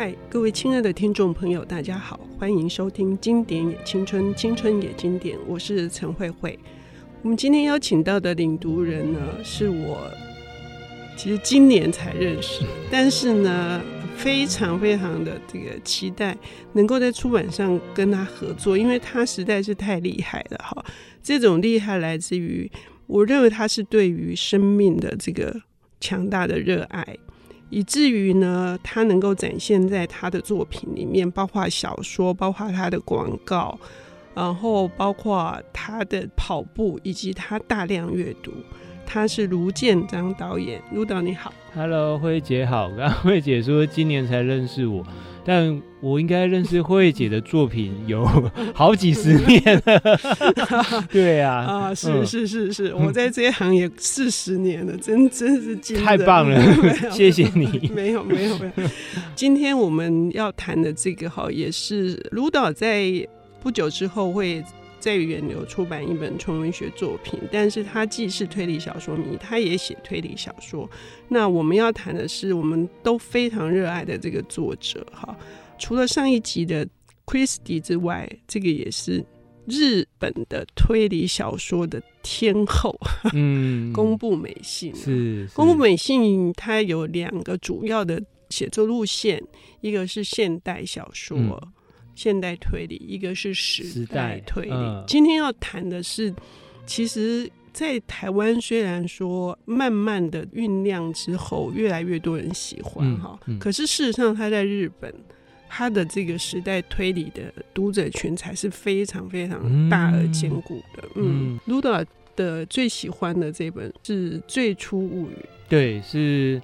嗨，各位亲爱的听众朋友，大家好，欢迎收听《经典也青春，青春也经典》，我是陈慧慧。我们今天邀请到的领读人呢，是我其实今年才认识，但是呢，非常非常的这个期待能够在出版上跟他合作，因为他实在是太厉害了哈。这种厉害来自于，我认为他是对于生命的这个强大的热爱。以至于呢，他能够展现在他的作品里面，包括小说，包括他的广告，然后包括他的跑步，以及他大量阅读。他是卢建章导演，卢导你好，Hello，慧姐好。刚 刚慧姐说今年才认识我。但我应该认识慧姐的作品有 好几十年了，对呀，啊，是是是是，我在这一行也四十年了，真真是太棒了，谢谢你。没有没有没有，今天我们要谈的这个哈，也是卢导在不久之后会。在远流出版一本纯文学作品，但是他既是推理小说迷，他也写推理小说。那我们要谈的是我们都非常热爱的这个作者哈。除了上一集的 Christie 之外，这个也是日本的推理小说的天后。嗯，宫部美信是宫部美信，它有两个主要的写作路线，一个是现代小说。嗯现代推理，一个是时代推理。呃、今天要谈的是，其实，在台湾虽然说慢慢的酝酿之后，越来越多人喜欢哈，嗯嗯、可是事实上，他在日本，他的这个时代推理的读者群才是非常非常大而坚固的。嗯，卢导、嗯、的最喜欢的这本是《最初物语》，对，是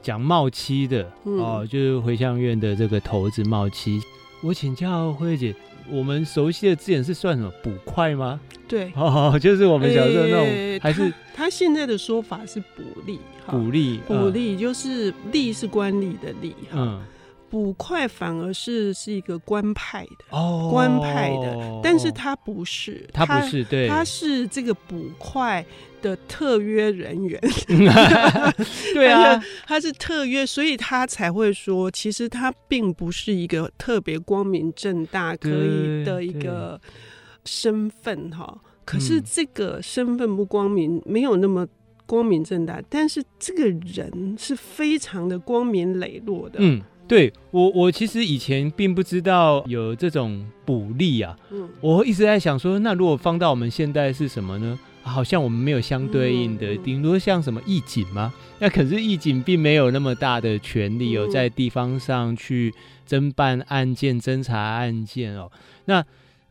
讲茂妻的、嗯、哦，就是回向院的这个头子茂妻。我请教慧姐，我们熟悉的字眼是算什么捕快吗？对，哦，就是我们小时候那种，欸、还是他，他现在的说法是捕吏，捕吏，捕吏就是吏是官吏的吏，嗯。捕快反而是是一个官派的哦，官派的，但是他不是，他不是，对，他是这个捕快的特约人员，对啊，他是特约，所以他才会说，其实他并不是一个特别光明正大可以的一个身份哈。可是这个身份不光明，没有那么光明正大，但是这个人是非常的光明磊落的，嗯。对我，我其实以前并不知道有这种捕吏啊。嗯，我一直在想说，那如果放到我们现代是什么呢？好像我们没有相对应的，顶多像什么义警吗？那可是义警并没有那么大的权力，有在地方上去侦办案件、侦查案件哦。那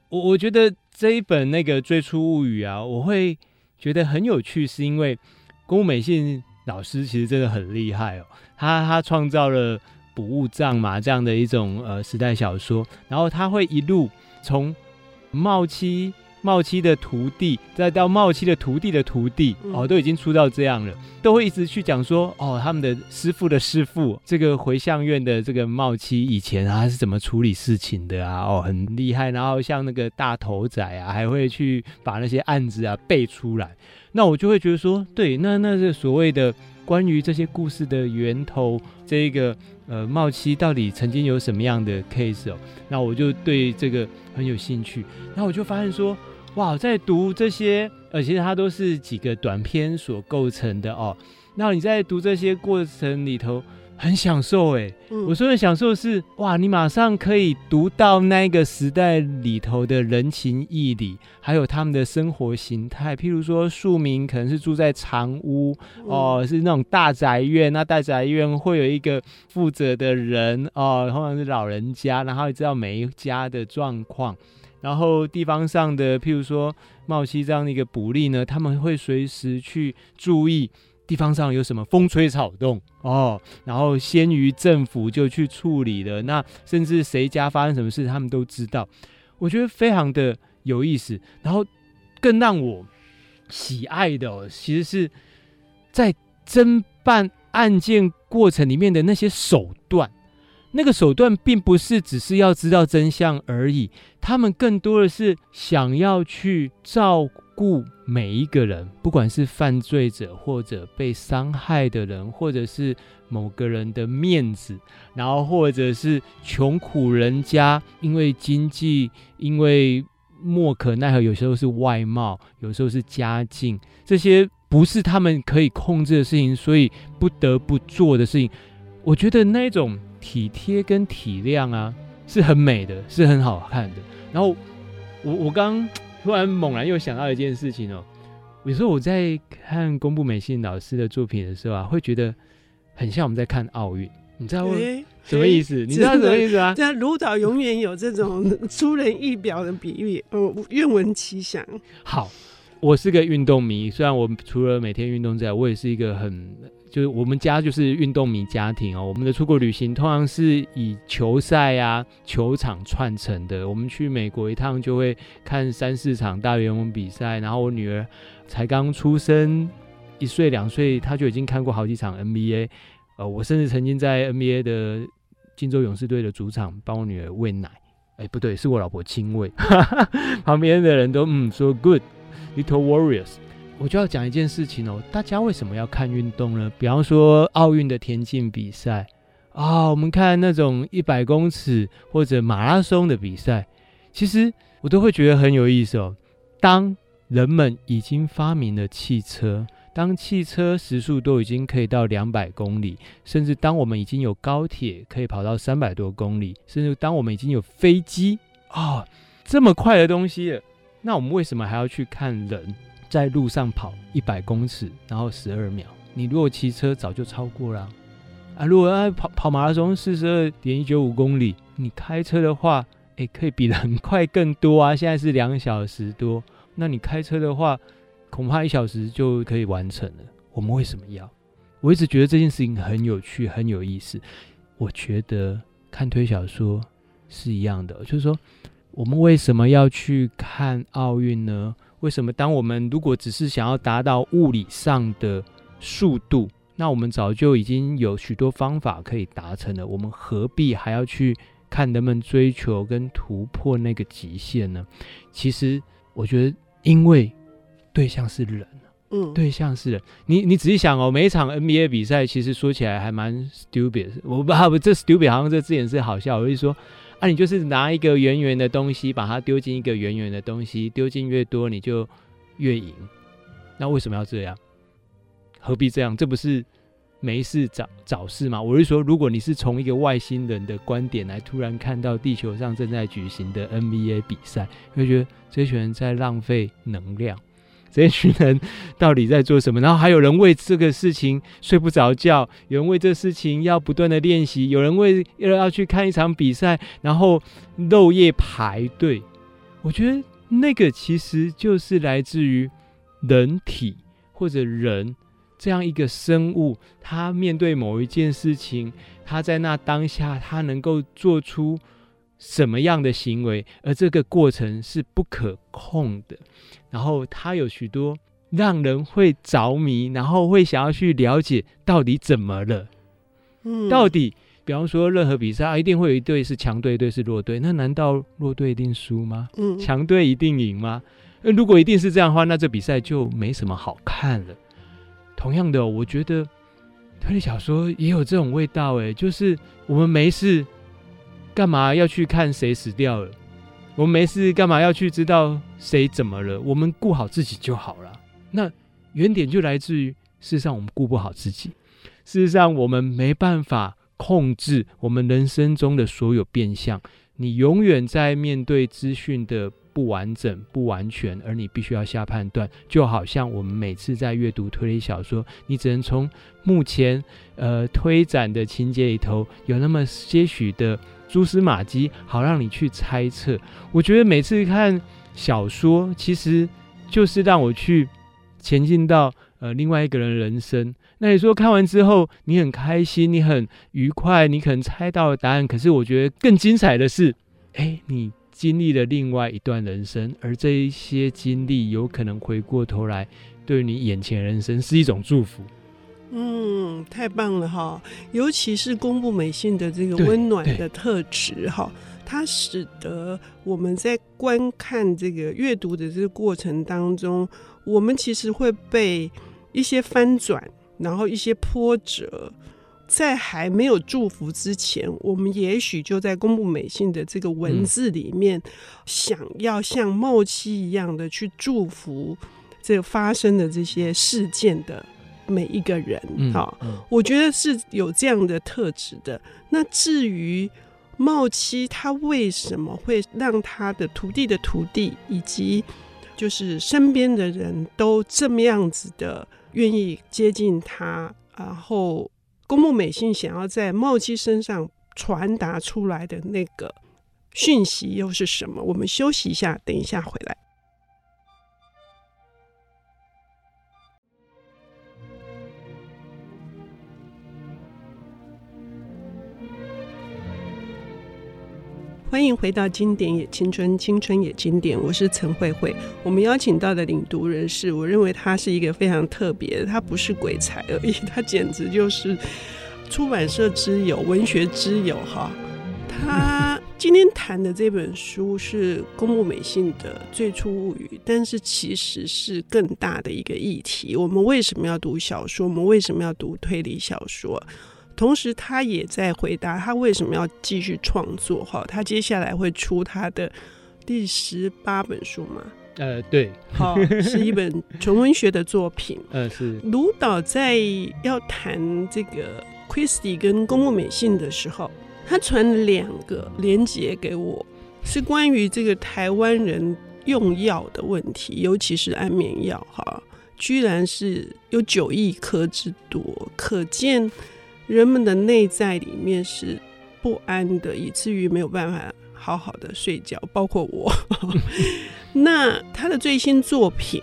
我我觉得这一本那个《最初物语》啊，我会觉得很有趣，是因为宫美信老师其实真的很厉害哦。他他创造了。捕物藏嘛，这样的一种呃时代小说，然后他会一路从冒妻冒妻的徒弟，再到冒妻的徒弟的徒弟，哦，都已经出到这样了，都会一直去讲说，哦，他们的师傅的师傅，这个回向院的这个冒妻以前他是怎么处理事情的啊？哦，很厉害。然后像那个大头仔啊，还会去把那些案子啊背出来。那我就会觉得说，对，那那是所谓的关于这些故事的源头，这一个。呃，冒期到底曾经有什么样的 case 哦？那我就对这个很有兴趣。那我就发现说，哇，在读这些，呃，其实它都是几个短篇所构成的哦。那你在读这些过程里头。很享受哎，嗯、我说的享受是哇，你马上可以读到那个时代里头的人情义理，还有他们的生活形态。譬如说，庶民可能是住在长屋哦，是那种大宅院。那大宅院会有一个负责的人哦，通常是老人家，然后也知道每一家的状况。然后地方上的譬如说冒妻这样的一个捕吏呢，他们会随时去注意。地方上有什么风吹草动哦，然后先于政府就去处理了。那甚至谁家发生什么事，他们都知道。我觉得非常的有意思。然后更让我喜爱的，哦，其实是在侦办案件过程里面的那些手段。那个手段并不是只是要知道真相而已，他们更多的是想要去照顾每一个人，不管是犯罪者，或者被伤害的人，或者是某个人的面子，然后或者是穷苦人家，因为经济，因为莫可奈何，有时候是外貌，有时候是家境，这些不是他们可以控制的事情，所以不得不做的事情。我觉得那种体贴跟体谅啊，是很美的，是很好看的。然后我我刚。突然猛然又想到一件事情哦，有时候我在看宫部美信老师的作品的时候啊，会觉得很像我们在看奥运，你知道吗？什么意思？你知道什么意思啊？这样卢导永远有这种出人意表的比喻，嗯，愿闻其详。好，我是个运动迷，虽然我除了每天运动之外，我也是一个很。就是我们家就是运动迷家庭哦，我们的出国旅行通常是以球赛啊、球场串成的。我们去美国一趟就会看三四场大联盟比赛，然后我女儿才刚出生一岁两岁，她就已经看过好几场 NBA。呃，我甚至曾经在 NBA 的金州勇士队的主场帮我女儿喂奶，哎，不对，是我老婆亲喂，旁边的人都嗯说 Good little warriors。我就要讲一件事情哦，大家为什么要看运动呢？比方说奥运的田径比赛啊，我们看那种一百公尺或者马拉松的比赛，其实我都会觉得很有意思哦。当人们已经发明了汽车，当汽车时速都已经可以到两百公里，甚至当我们已经有高铁可以跑到三百多公里，甚至当我们已经有飞机啊，这么快的东西，那我们为什么还要去看人？在路上跑一百公尺，然后十二秒。你如果骑车，早就超过了啊！如果要跑跑马拉松四十二点一九五公里，你开车的话，诶，可以比人快更多啊！现在是两小时多，那你开车的话，恐怕一小时就可以完成了。我们为什么要？我一直觉得这件事情很有趣，很有意思。我觉得看推小说是一样的，就是说，我们为什么要去看奥运呢？为什么当我们如果只是想要达到物理上的速度，那我们早就已经有许多方法可以达成了。我们何必还要去看能不能追求跟突破那个极限呢？其实我觉得，因为对象是人，嗯，对象是人。你你仔细想哦，每一场 NBA 比赛，其实说起来还蛮 stupid。我不不，这 stupid 好像这字眼是好笑。我就说。啊，你就是拿一个圆圆的东西，把它丢进一个圆圆的东西，丢进越多，你就越赢。那为什么要这样？何必这样？这不是没事找找事吗？我是说，如果你是从一个外星人的观点来突然看到地球上正在举行的 NBA 比赛，会觉得这群人在浪费能量。这群人到底在做什么？然后还有人为这个事情睡不着觉，有人为这事情要不断的练习，有人为要要去看一场比赛，然后漏夜排队。我觉得那个其实就是来自于人体或者人这样一个生物，他面对某一件事情，他在那当下他能够做出什么样的行为，而这个过程是不可控的。然后他有许多让人会着迷，然后会想要去了解到底怎么了。嗯，到底，比方说任何比赛，啊，一定会有一队是强队，一队是弱队。那难道弱队一定输吗？嗯，强队一定赢吗？那如果一定是这样的话，那这比赛就没什么好看了。同样的，我觉得推理小说也有这种味道，诶，就是我们没事干嘛要去看谁死掉了？我们没事干嘛要去知道谁怎么了？我们顾好自己就好了。那原点就来自于，事实上我们顾不好自己。事实上，我们没办法控制我们人生中的所有变相。你永远在面对资讯的不完整、不完全，而你必须要下判断。就好像我们每次在阅读推理小说，你只能从目前呃推展的情节里头有那么些许的。蛛丝马迹，好让你去猜测。我觉得每次看小说，其实就是让我去前进到呃另外一个人人生。那你说看完之后，你很开心，你很愉快，你可能猜到了答案。可是我觉得更精彩的是，哎，你经历了另外一段人生，而这一些经历有可能回过头来，对你眼前人生是一种祝福。嗯，太棒了哈！尤其是公布美信的这个温暖的特质哈，它使得我们在观看这个阅读的这个过程当中，我们其实会被一些翻转，然后一些波折。在还没有祝福之前，我们也许就在公布美信的这个文字里面，想要像冒期一样的去祝福这个发生的这些事件的每一个人。好、我觉得是有这样的特质的。那至于茂七他为什么会让他的徒弟的徒弟以及就是身边的人都这么样子的愿意接近他，然后。公木美信想要在茂七身上传达出来的那个讯息又是什么？我们休息一下，等一下回来。欢迎回到《经典也青春，青春也经典》，我是陈慧慧。我们邀请到的领读人士，我认为他是一个非常特别的，他不是鬼才而已，他简直就是出版社之友、文学之友哈。他今天谈的这本书是宫部美信的《最初物语》，但是其实是更大的一个议题。我们为什么要读小说？我们为什么要读推理小说？同时，他也在回答他为什么要继续创作。哈，他接下来会出他的第十八本书吗？呃，对，好，是一本纯文学的作品。呃，是。卢导在要谈这个 Christie 跟公共美信的时候，他传了两个连接给我，是关于这个台湾人用药的问题，尤其是安眠药，哈，居然是有九亿颗之多，可见。人们的内在里面是不安的，以至于没有办法好好的睡觉，包括我。那他的最新作品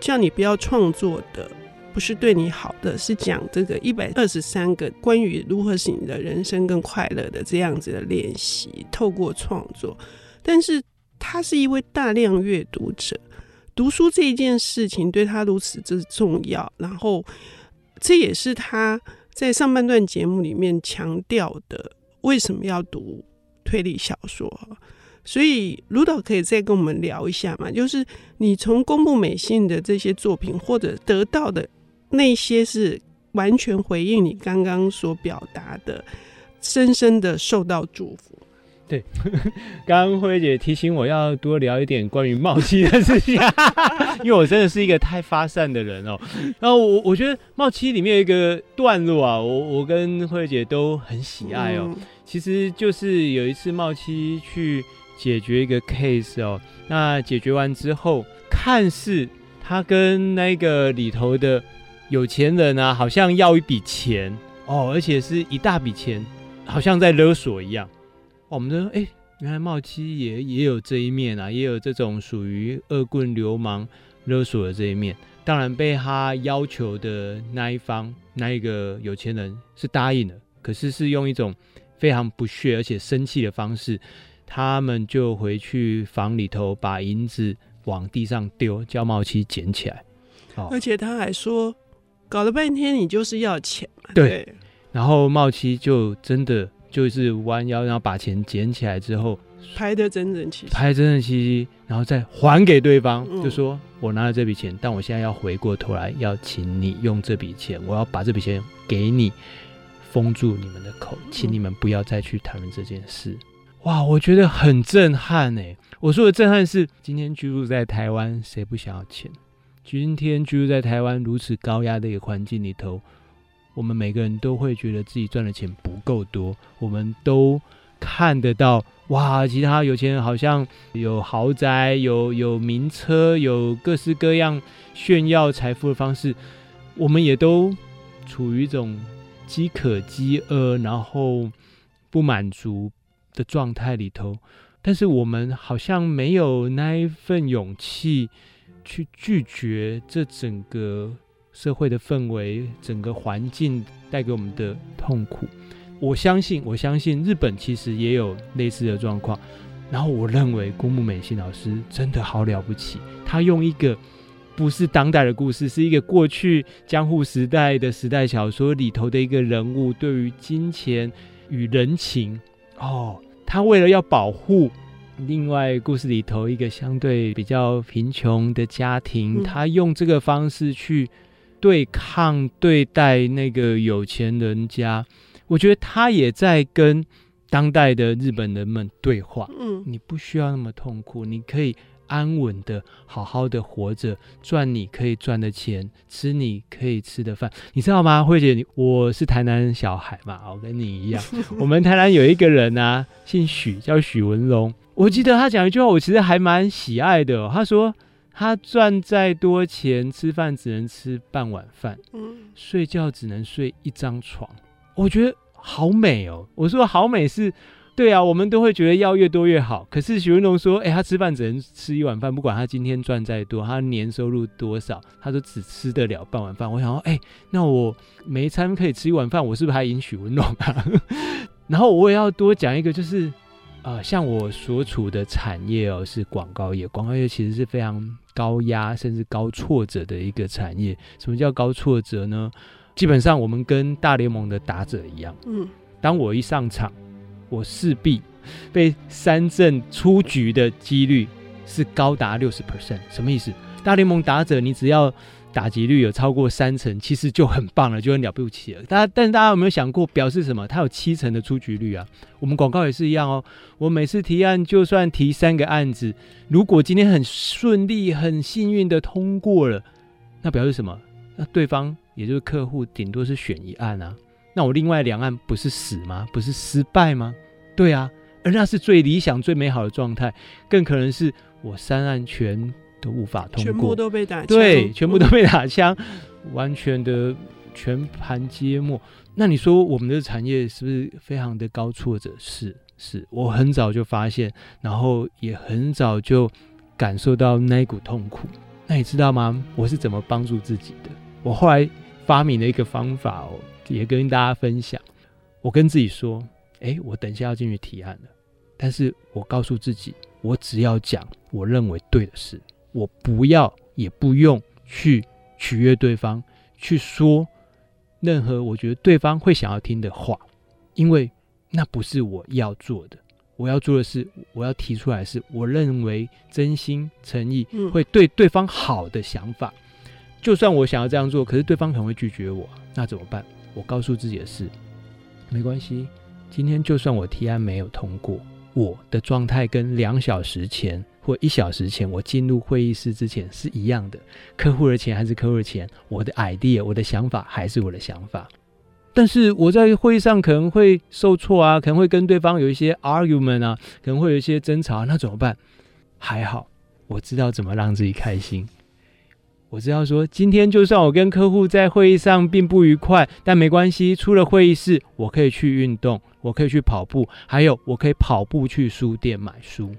叫你不要创作的，不是对你好的，是讲这个一百二十三个关于如何使你的人生更快乐的这样子的练习，透过创作。但是他是一位大量阅读者，读书这一件事情对他如此之重要，然后这也是他。在上半段节目里面强调的，为什么要读推理小说？所以卢导可以再跟我们聊一下嘛？就是你从公布美幸的这些作品，或者得到的那些，是完全回应你刚刚所表达的，深深的受到祝福。对，刚刚慧姐提醒我要多聊一点关于冒七的事情，因为我真的是一个太发散的人哦。然后我我觉得冒七里面有一个段落啊，我我跟慧姐都很喜爱哦。其实就是有一次冒七去解决一个 case 哦，那解决完之后，看似他跟那个里头的有钱人啊，好像要一笔钱哦，而且是一大笔钱，好像在勒索一样。我们说，哎，原来茂七也也有这一面啊，也有这种属于恶棍流氓勒索的这一面。当然，被他要求的那一方，那一个有钱人是答应了，可是是用一种非常不屑而且生气的方式，他们就回去房里头把银子往地上丢，叫茂七捡起来。哦，而且他还说，搞了半天你就是要钱嘛。对。对，然后茂七就真的。就是弯腰，然后把钱捡起来之后，拍的整整齐齐，拍整整齐齐，然后再还给对方，嗯、就说：“我拿了这笔钱，但我现在要回过头来，要请你用这笔钱，我要把这笔钱给你，封住你们的口，请你们不要再去谈论这件事。嗯”哇，我觉得很震撼哎！我说的震撼是，今天居住在台湾，谁不想要钱？今天居住在台湾如此高压的一个环境里头。我们每个人都会觉得自己赚的钱不够多，我们都看得到哇，其他有钱人好像有豪宅、有有名车、有各式各样炫耀财富的方式，我们也都处于一种饥渴、饥饿，然后不满足的状态里头。但是我们好像没有那一份勇气去拒绝这整个。社会的氛围，整个环境带给我们的痛苦，我相信，我相信日本其实也有类似的状况。然后我认为宫木美幸老师真的好了不起，他用一个不是当代的故事，是一个过去江户时代的时代小说里头的一个人物，对于金钱与人情，哦，他为了要保护另外故事里头一个相对比较贫穷的家庭，嗯、他用这个方式去对抗对待那个有钱人家。我觉得他也在跟当代的日本人们对话。嗯，你不需要那么痛苦，你可以。安稳的，好好的活着，赚你可以赚的钱，吃你可以吃的饭，你知道吗？慧姐，我是台南小孩嘛，我跟你一样。我们台南有一个人啊，姓许，叫许文龙。我记得他讲一句话，我其实还蛮喜爱的哦。他说，他赚再多钱，吃饭只能吃半碗饭，嗯睡觉只能睡一张床。我觉得好美哦。我说好美是。对啊，我们都会觉得要越多越好。可是许文龙说：“哎，他吃饭只能吃一碗饭，不管他今天赚再多，他年收入多少，他都只吃得了半碗饭。”我想说：“哎，那我每一餐可以吃一碗饭，我是不是还赢许文龙啊？” 然后我也要多讲一个，就是啊、呃，像我所处的产业哦，是广告业。广告业其实是非常高压甚至高挫折的一个产业。什么叫高挫折呢？基本上我们跟大联盟的打者一样。嗯，当我一上场。我势必被三振出局的几率是高达六十 percent，什么意思？大联盟打者你只要打击率有超过三成，其实就很棒了，就很了不起了。大家，但是大家有没有想过，表示什么？它有七成的出局率啊。我们广告也是一样哦。我每次提案，就算提三个案子，如果今天很顺利、很幸运的通过了，那表示什么？那对方也就是客户，顶多是选一案啊。那我另外两案不是死吗？不是失败吗？对啊，而那是最理想、最美好的状态。更可能是我三案全都无法通过，全部都被打枪，对，全部都被打枪，嗯、完全的全盘皆末。那你说我们的产业是不是非常的高挫折？是，是我很早就发现，然后也很早就感受到那一股痛苦。那你知道吗？我是怎么帮助自己的？我后来发明了一个方法哦。也跟大家分享，我跟自己说：“诶，我等一下要进去提案了。”但是我告诉自己，我只要讲我认为对的事，我不要也不用去取悦对方，去说任何我觉得对方会想要听的话，因为那不是我要做的。我要做的是，我要提出来是我认为真心诚意会对对方好的想法。就算我想要这样做，可是对方可能会拒绝我，那怎么办？我告诉自己的是，没关系。今天就算我提案没有通过，我的状态跟两小时前或一小时前我进入会议室之前是一样的。客户的钱还是客户的钱，我的 idea、我的想法还是我的想法。但是我在会议上可能会受挫啊，可能会跟对方有一些 argument 啊，可能会有一些争吵，那怎么办？还好，我知道怎么让自己开心。我知道说，今天就算我跟客户在会议上并不愉快，但没关系。出了会议室，我可以去运动，我可以去跑步，还有我可以跑步去书店买书。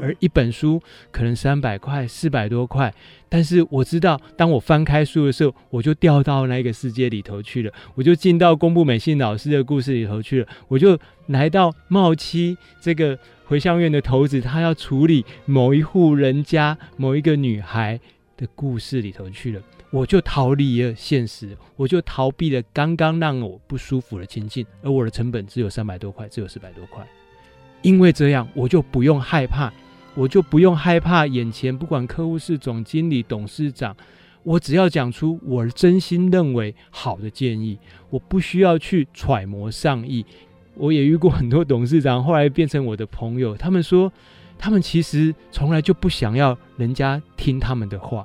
而一本书可能三百块、四百多块，但是我知道，当我翻开书的时候，我就掉到那个世界里头去了，我就进到宫部美信老师的故事里头去了，我就来到茂七这个回向院的头子，他要处理某一户人家某一个女孩。的故事里头去了，我就逃离了现实，我就逃避了刚刚让我不舒服的情境，而我的成本只有三百多块，只有四百多块，因为这样我就不用害怕，我就不用害怕眼前不管客户是总经理、董事长，我只要讲出我真心认为好的建议，我不需要去揣摩上意。我也遇过很多董事长，后来变成我的朋友，他们说。他们其实从来就不想要人家听他们的话，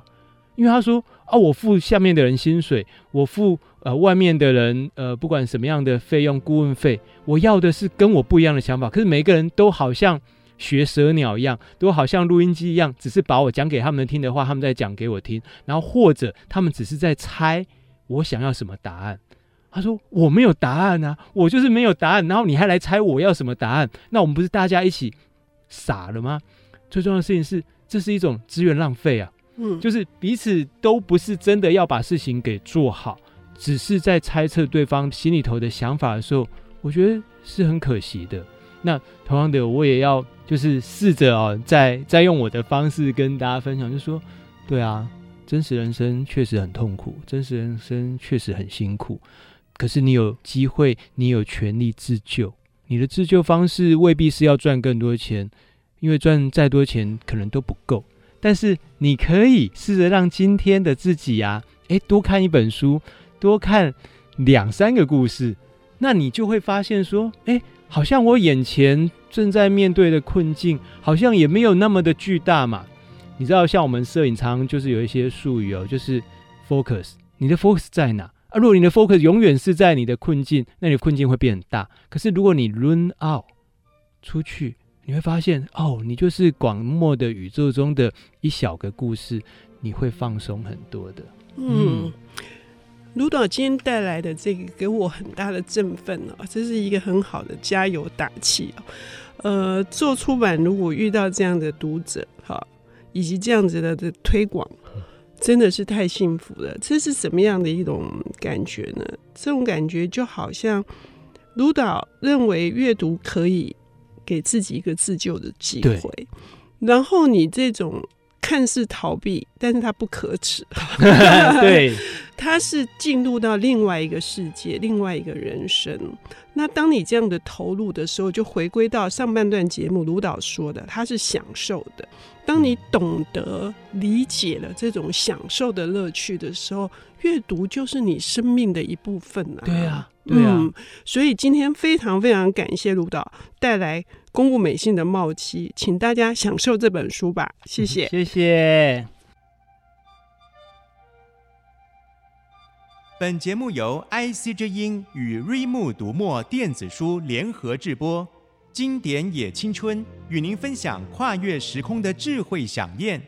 因为他说啊，我付下面的人薪水，我付呃外面的人呃不管什么样的费用顾问费，我要的是跟我不一样的想法。可是每个人都好像学蛇鸟一样，都好像录音机一样，只是把我讲给他们听的话，他们在讲给我听，然后或者他们只是在猜我想要什么答案。他说我没有答案啊，我就是没有答案，然后你还来猜我要什么答案？那我们不是大家一起？傻了吗？最重要的事情是，这是一种资源浪费啊！就是彼此都不是真的要把事情给做好，只是在猜测对方心里头的想法的时候，我觉得是很可惜的。那同样的，我也要就是试着哦，再再 用我的方式跟大家分享，就说，对啊，真实人生确实很痛苦，真实人生确实很辛苦，可是你有机会，你有权利自救。你的自救方式未必是要赚更多钱，因为赚再多钱可能都不够。但是你可以试着让今天的自己啊，诶，多看一本书，多看两三个故事，那你就会发现说，诶，好像我眼前正在面对的困境，好像也没有那么的巨大嘛。你知道，像我们摄影常就是有一些术语哦，就是 focus，你的 focus 在哪？啊，如果你的 focus 永远是在你的困境，那你的困境会变很大。可是如果你 run out 出去，你会发现哦，你就是广漠的宇宙中的一小个故事，你会放松很多的。嗯，卢导今天带来的这个给我很大的振奋哦，这是一个很好的加油打气哦。呃，做出版如果遇到这样的读者，哈，以及这样子的的推广。真的是太幸福了，这是什么样的一种感觉呢？这种感觉就好像卢导认为阅读可以给自己一个自救的机会，然后你这种看似逃避，但是它不可耻，对，它是进入到另外一个世界，另外一个人生。那当你这样的投入的时候，就回归到上半段节目卢导说的，他是享受的。当你懂得理解了这种享受的乐趣的时候，阅读就是你生命的一部分啊。对啊，对啊。嗯，所以今天非常非常感谢卢导带来《公务美信的冒期》，请大家享受这本书吧。谢谢，谢谢。本节目由 IC 之音与瑞木读墨电子书联合制播，经典也青春与您分享跨越时空的智慧饗宴。